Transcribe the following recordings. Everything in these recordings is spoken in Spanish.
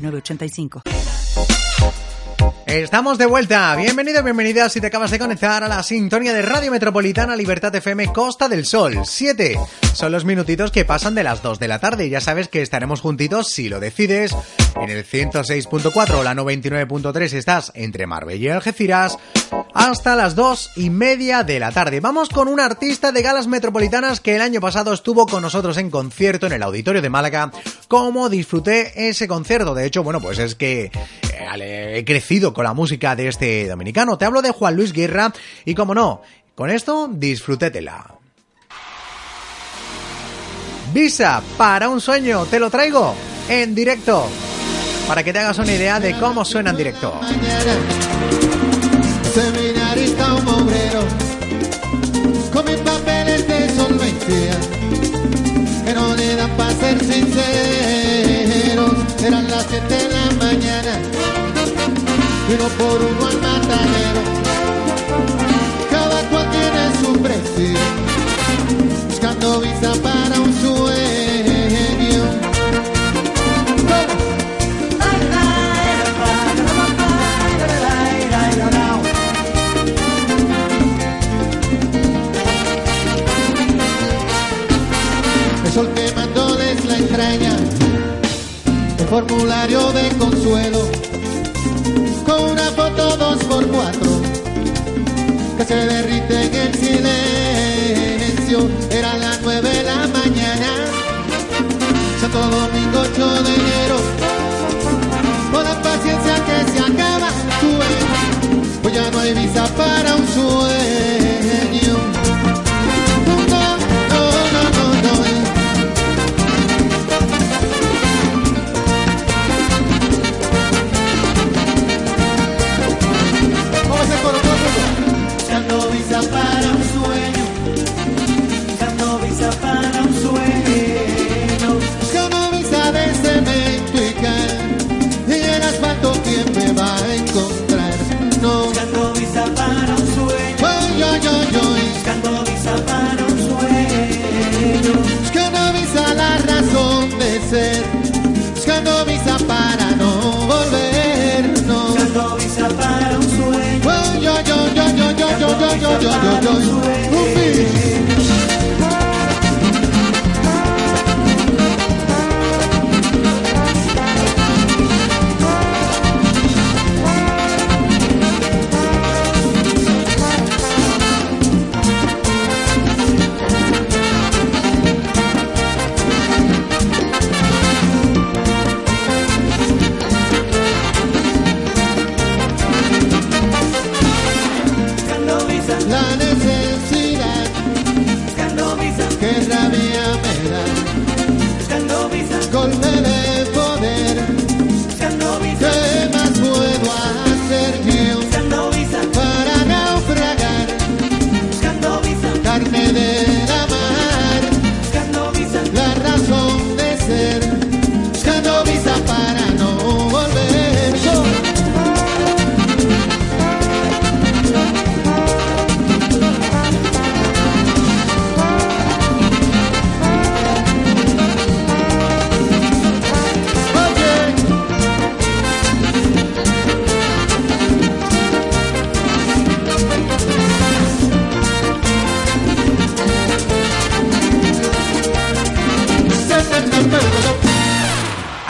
906985. Estamos de vuelta. Bienvenido, bienvenida si te acabas de conectar a la sintonía de Radio Metropolitana Libertad FM Costa del Sol. 7 son los minutitos que pasan de las 2 de la tarde. Ya sabes que estaremos juntitos si lo decides. En el 106.4 o la 99.3 estás entre Marbella y Algeciras hasta las 2 y media de la tarde. Vamos con un artista de galas metropolitanas que el año pasado estuvo con nosotros en concierto en el Auditorio de Málaga. ¿Cómo disfruté ese concierto? De hecho, bueno, pues es que eh, he crecido con la música de este dominicano. Te hablo de Juan Luis Guerra y como no, con esto disfrutétela. Visa para un sueño, te lo traigo en directo para que te hagas una idea de cómo suena en directo. Seminarista un obrero con mis papeles de solvencia que no le dan para ser sinceros. Eran las 7 de la mañana y no por uno al matadero. Cada cual tiene su precio, buscando visa para formulario de consuelo, con una foto dos por cuatro, que se derrite en el silencio. Era las nueve de la mañana, Santo Domingo 8 de enero, joy, joy, joy.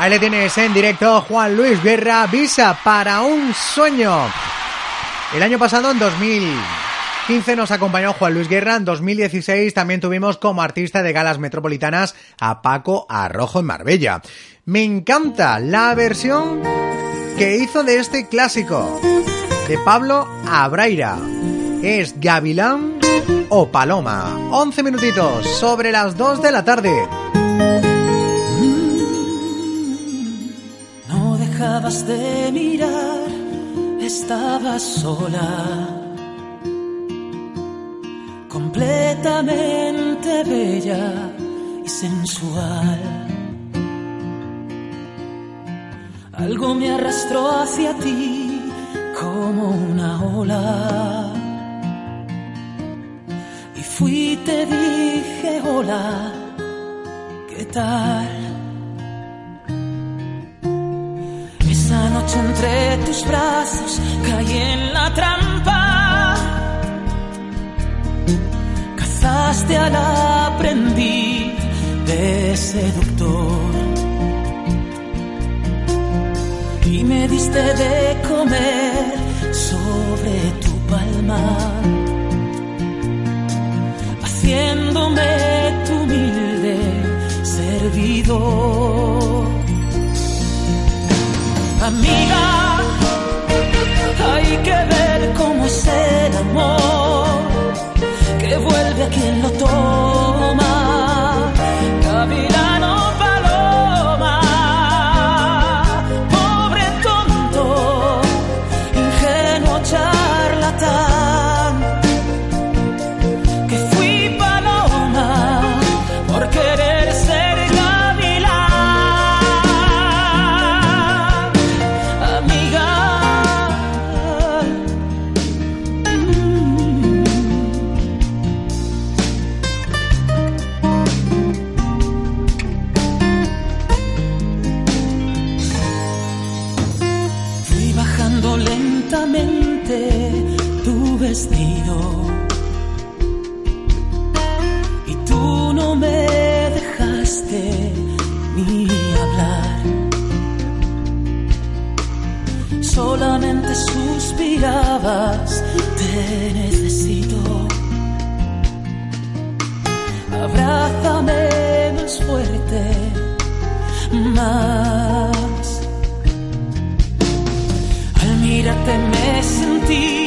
Ahí le tienes en directo Juan Luis Guerra, Visa para un sueño. El año pasado, en 2015, nos acompañó Juan Luis Guerra. En 2016 también tuvimos como artista de galas metropolitanas a Paco Arrojo en Marbella. Me encanta la versión que hizo de este clásico de Pablo Abraira. Es Gavilán o Paloma. 11 minutitos sobre las 2 de la tarde. Dejabas de mirar, estabas sola, completamente bella y sensual. Algo me arrastró hacia ti como una ola. Y fui, te dije, hola, ¿qué tal? Entre tus brazos caí en la trampa. Cazaste al aprendiz de seductor. Y me diste de comer sobre tu palma, haciéndome tu humilde servidor. Y tú no me dejaste ni hablar. Solamente suspirabas, te necesito. Abrázame más fuerte, más. Al mirarte me sentí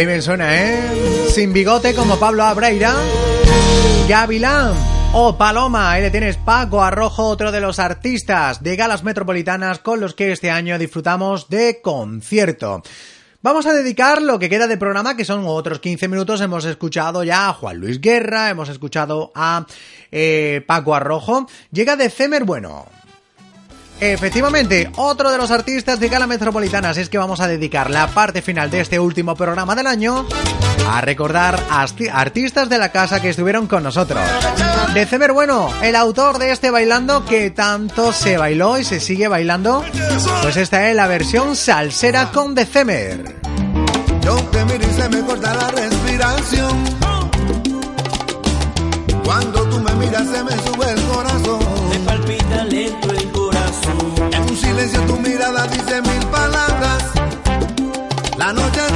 Qué bien suena, ¿eh? Sin bigote como Pablo Abreira. Gavilán o Paloma. Ahí le tienes Paco Arrojo, otro de los artistas de galas metropolitanas con los que este año disfrutamos de concierto. Vamos a dedicar lo que queda de programa, que son otros 15 minutos. Hemos escuchado ya a Juan Luis Guerra, hemos escuchado a eh, Paco Arrojo. Llega de Cemer Bueno. Efectivamente, otro de los artistas de Gala Metropolitanas es que vamos a dedicar la parte final de este último programa del año a recordar a artistas de la casa que estuvieron con nosotros. De Cemer Bueno, el autor de este bailando que tanto se bailó y se sigue bailando, pues esta es la versión salsera con De Cemer. Yo te miro y se me corta la respiración. Cuando tú me miras se me sube el corazón. Me palpita lento silencio tu mirada dice mil palabras. La noche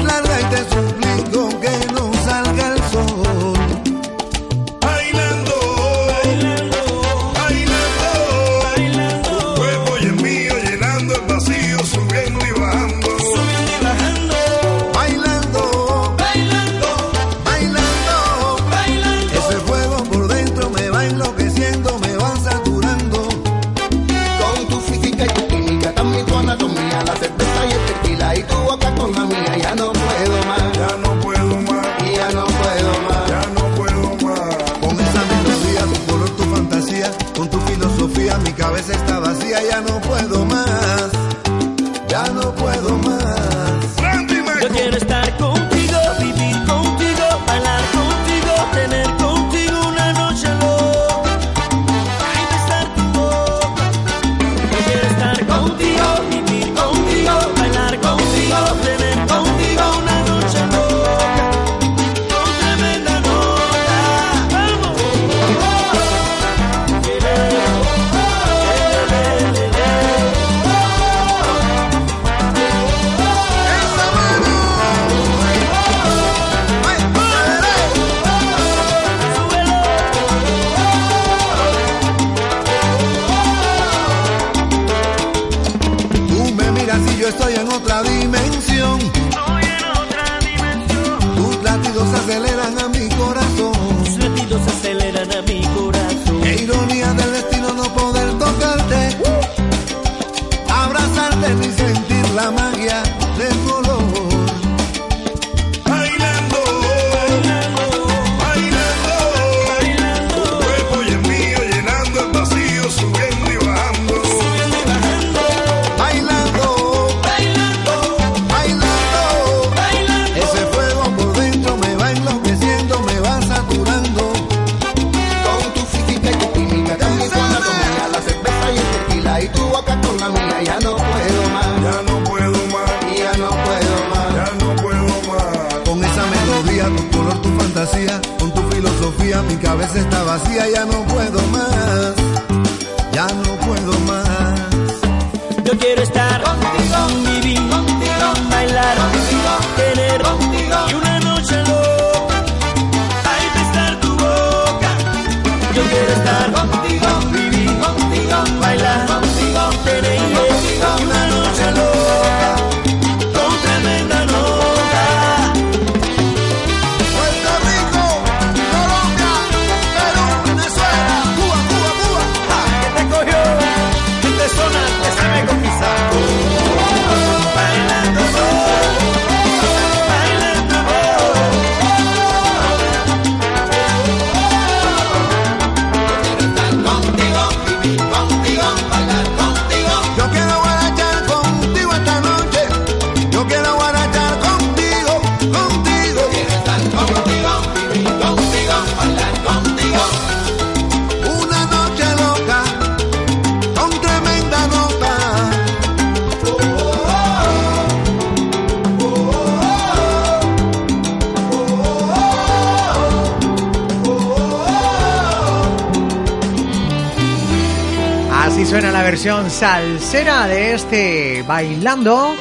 suena la versión salsera de este Bailando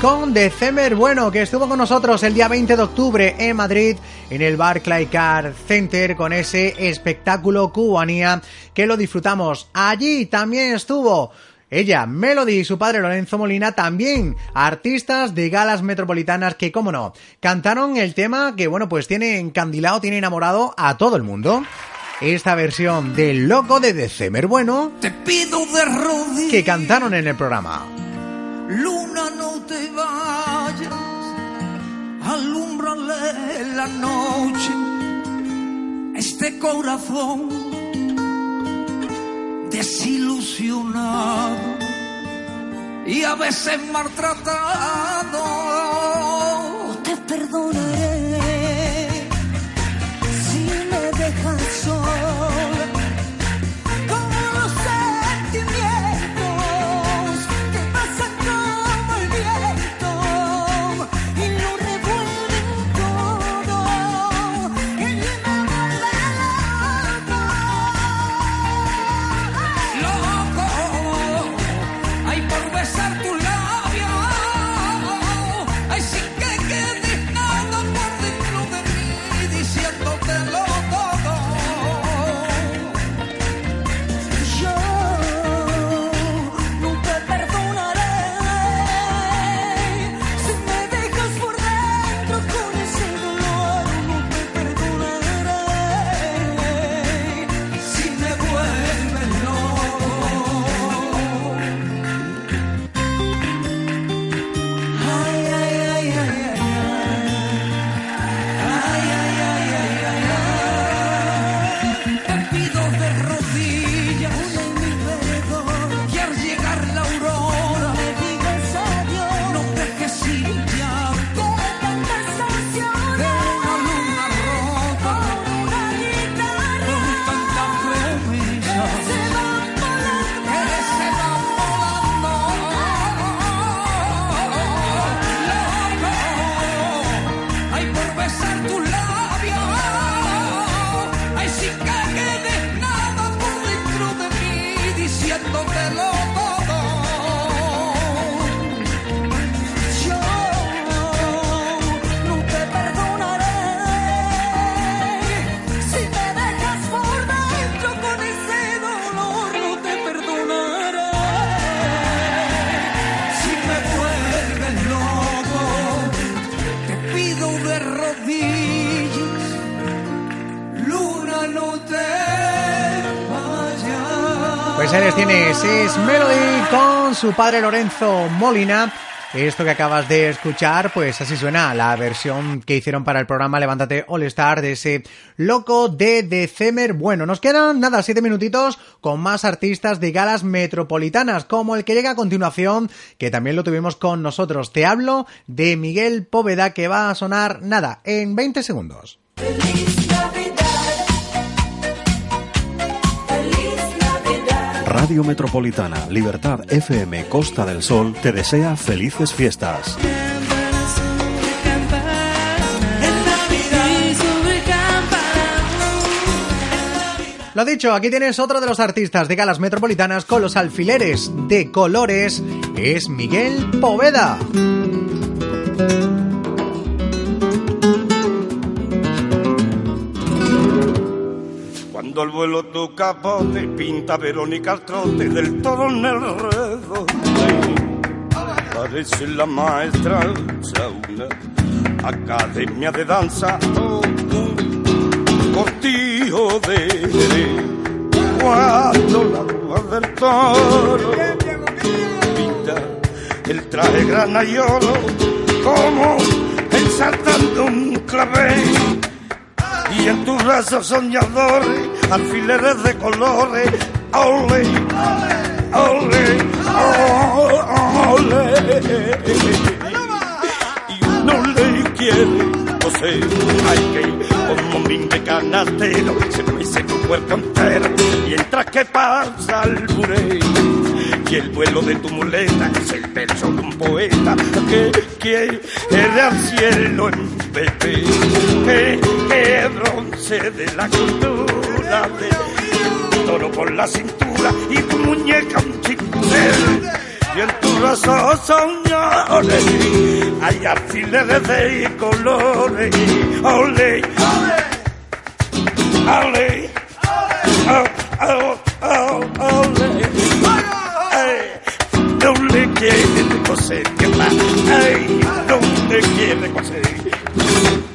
con December Bueno, que estuvo con nosotros el día 20 de octubre en Madrid, en el Barclay Car Center, con ese espectáculo cubanía que lo disfrutamos. Allí también estuvo ella, Melody y su padre Lorenzo Molina, también artistas de galas metropolitanas que, como no, cantaron el tema que, bueno, pues tiene encandilado, tiene enamorado a todo el mundo. Esta versión del Loco de December Bueno Te pido de rodillas, que cantaron en el programa. luna no te vayas, alúmbrale la noche, este corazón desilusionado y a veces maltratado. Te perdonaré vayas. Pues ahí les tienes, es Melody con su padre Lorenzo Molina. Esto que acabas de escuchar, pues así suena la versión que hicieron para el programa Levántate All Star de ese loco de December. Bueno, nos quedan nada, siete minutitos con más artistas de galas metropolitanas, como el que llega a continuación, que también lo tuvimos con nosotros. Te hablo de Miguel Póveda, que va a sonar nada, en 20 segundos. Radio Metropolitana, Libertad FM, Costa del Sol, te desea felices fiestas. Lo dicho, aquí tienes otro de los artistas de galas metropolitanas con los alfileres de colores, es Miguel Poveda. El vuelo tu capote pinta Verónica al trote del toro en el redo. Parece la maestra una academia de danza, cortijo de cuando la rúa del toro pinta el traje granayolo como ensartando un clavel y en tus brazos soñadores, alfileres de colores, ole, ole, ole. Y uno le quiere coser, hay que un de canastero, se mece tu cuerpo entero, mientras que pasa el burey. Y el vuelo de tu muleta es el verso de un poeta que quiere al cielo en bebé. Que, que bronce de la cultura de toro por la cintura y tu muñeca un chincel. Y en tus brazos soñadores hay alfileres de colores. Ole, ole, ole, ole, ole. Le quiere coser, ay, le quiere coser.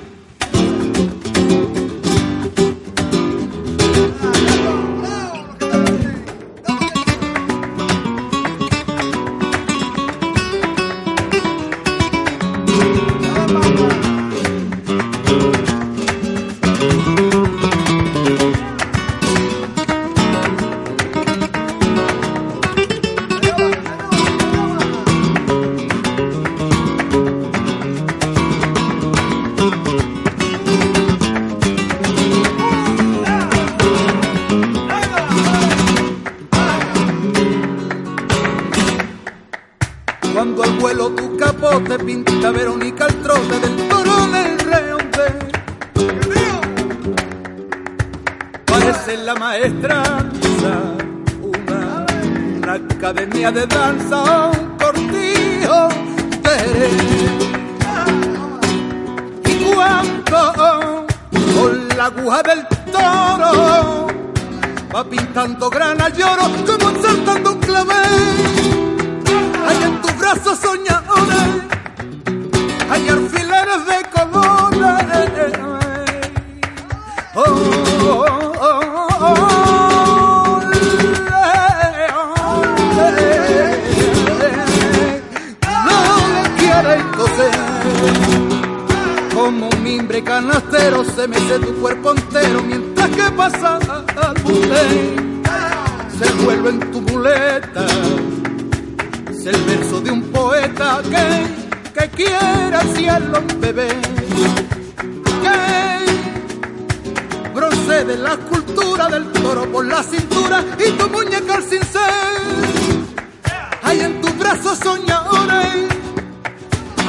De danza,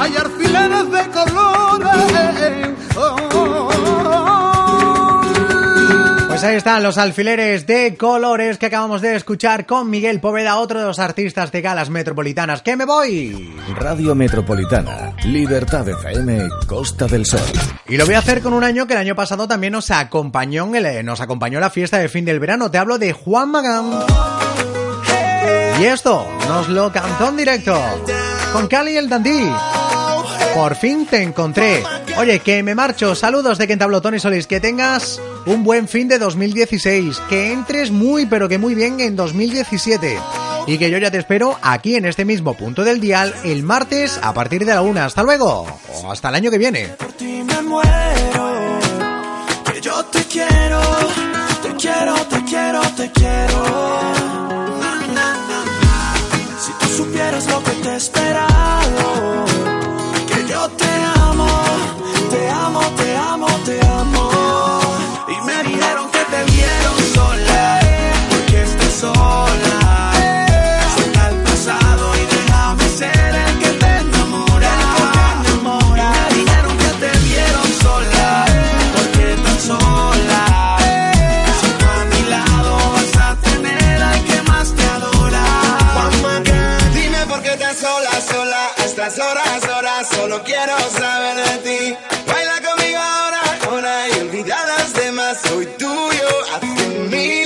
hay alfileres de colores oh, oh, oh, Pues ahí están los alfileres de colores que acabamos de escuchar con Miguel Poveda, otro de los artistas de galas metropolitanas. ¡Que me voy! Radio Metropolitana, Libertad FM, Costa del Sol. Y lo voy a hacer con un año que el año pasado también nos acompañó en el- nos acompañó en la fiesta de fin del verano. Te hablo de Juan Magán. Y esto nos lo cantó en directo con Cali y el Dandí. Por fin te encontré. Oye, que me marcho. Saludos de habló Tony Solís. Que tengas un buen fin de 2016. Que entres muy, pero que muy bien en 2017. Y que yo ya te espero aquí en este mismo punto del dial el martes a partir de la una. Hasta luego. O hasta el año que viene. por ti me muero. Que yo te quiero, te quiero, te quiero, te quiero. horas, horas, solo quiero saber de ti. Baila conmigo ahora, ahora y olvida las demás. Soy tuyo, hazte mil.